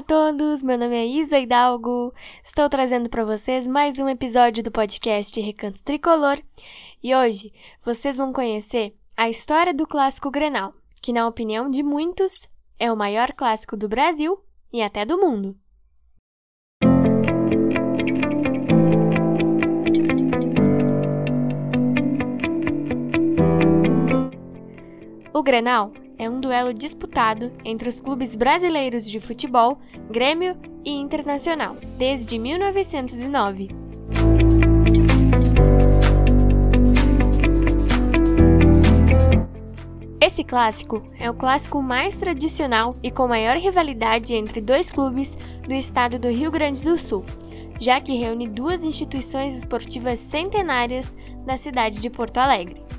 a todos, meu nome é Isa Hidalgo. Estou trazendo para vocês mais um episódio do podcast Recanto Tricolor e hoje vocês vão conhecer a história do clássico Grenal, que, na opinião de muitos, é o maior clássico do Brasil e até do mundo. O Grenal é um duelo disputado entre os clubes brasileiros de futebol, Grêmio e Internacional, desde 1909. Esse clássico é o clássico mais tradicional e com maior rivalidade entre dois clubes do estado do Rio Grande do Sul, já que reúne duas instituições esportivas centenárias da cidade de Porto Alegre.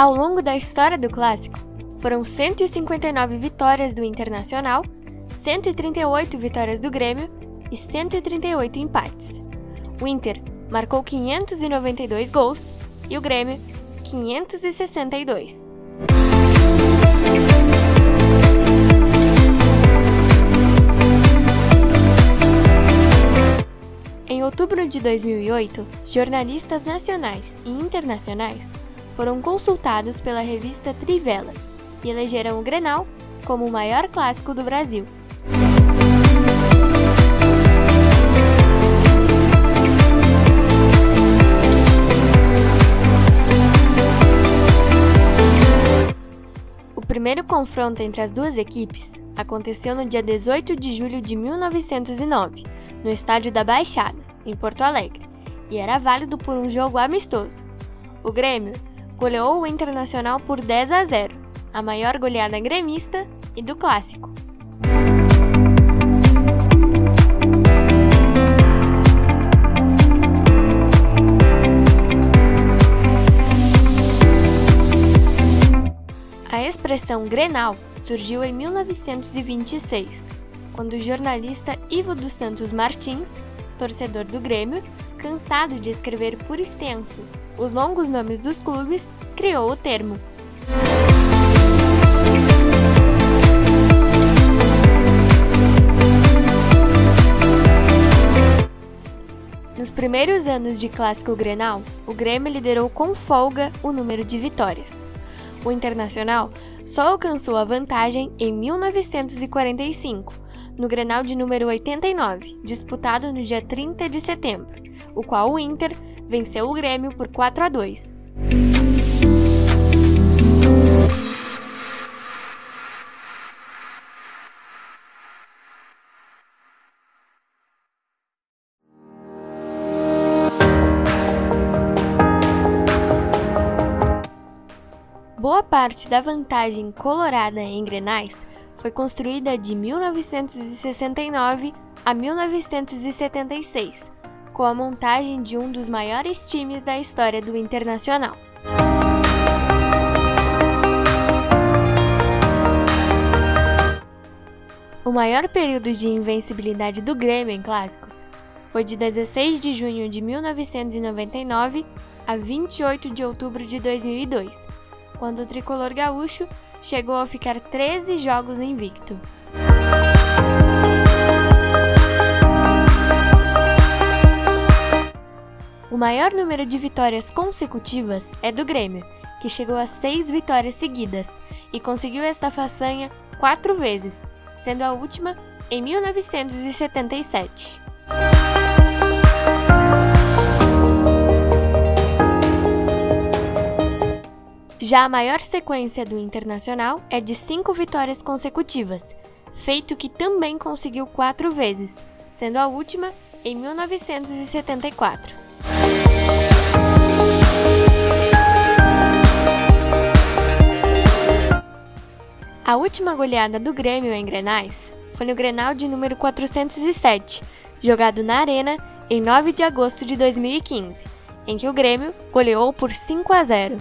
Ao longo da história do clássico, foram 159 vitórias do Internacional, 138 vitórias do Grêmio e 138 empates. O Inter marcou 592 gols e o Grêmio 562. Em outubro de 2008, jornalistas nacionais e internacionais foram consultados pela revista Trivela e elegeram o Grenal como o maior clássico do Brasil. O primeiro confronto entre as duas equipes aconteceu no dia 18 de julho de 1909, no estádio da Baixada, em Porto Alegre, e era válido por um jogo amistoso. O Grêmio goleou o Internacional por 10 a 0, a maior goleada gremista e do clássico. A expressão Grenal surgiu em 1926, quando o jornalista Ivo dos Santos Martins, torcedor do Grêmio, cansado de escrever por extenso os longos nomes dos clubes, criou o termo. Nos primeiros anos de Clássico Grenal, o Grêmio liderou com folga o número de vitórias. O Internacional só alcançou a vantagem em 1945, no Grenal de número 89, disputado no dia 30 de setembro, o qual o Inter venceu o Grêmio por 4 a 2. Boa parte da vantagem colorada em Grenais foi construída de 1969 a 1976 com a montagem de um dos maiores times da história do Internacional. O maior período de invencibilidade do Grêmio em clássicos foi de 16 de junho de 1999 a 28 de outubro de 2002, quando o tricolor gaúcho chegou a ficar 13 jogos invicto. Maior número de vitórias consecutivas é do Grêmio, que chegou a seis vitórias seguidas e conseguiu esta façanha quatro vezes, sendo a última em 1977. Já a maior sequência do Internacional é de cinco vitórias consecutivas, feito que também conseguiu quatro vezes, sendo a última em 1974. A última goleada do Grêmio em Grenais foi no Grenal de número 407, jogado na Arena em 9 de agosto de 2015, em que o Grêmio goleou por 5 a 0.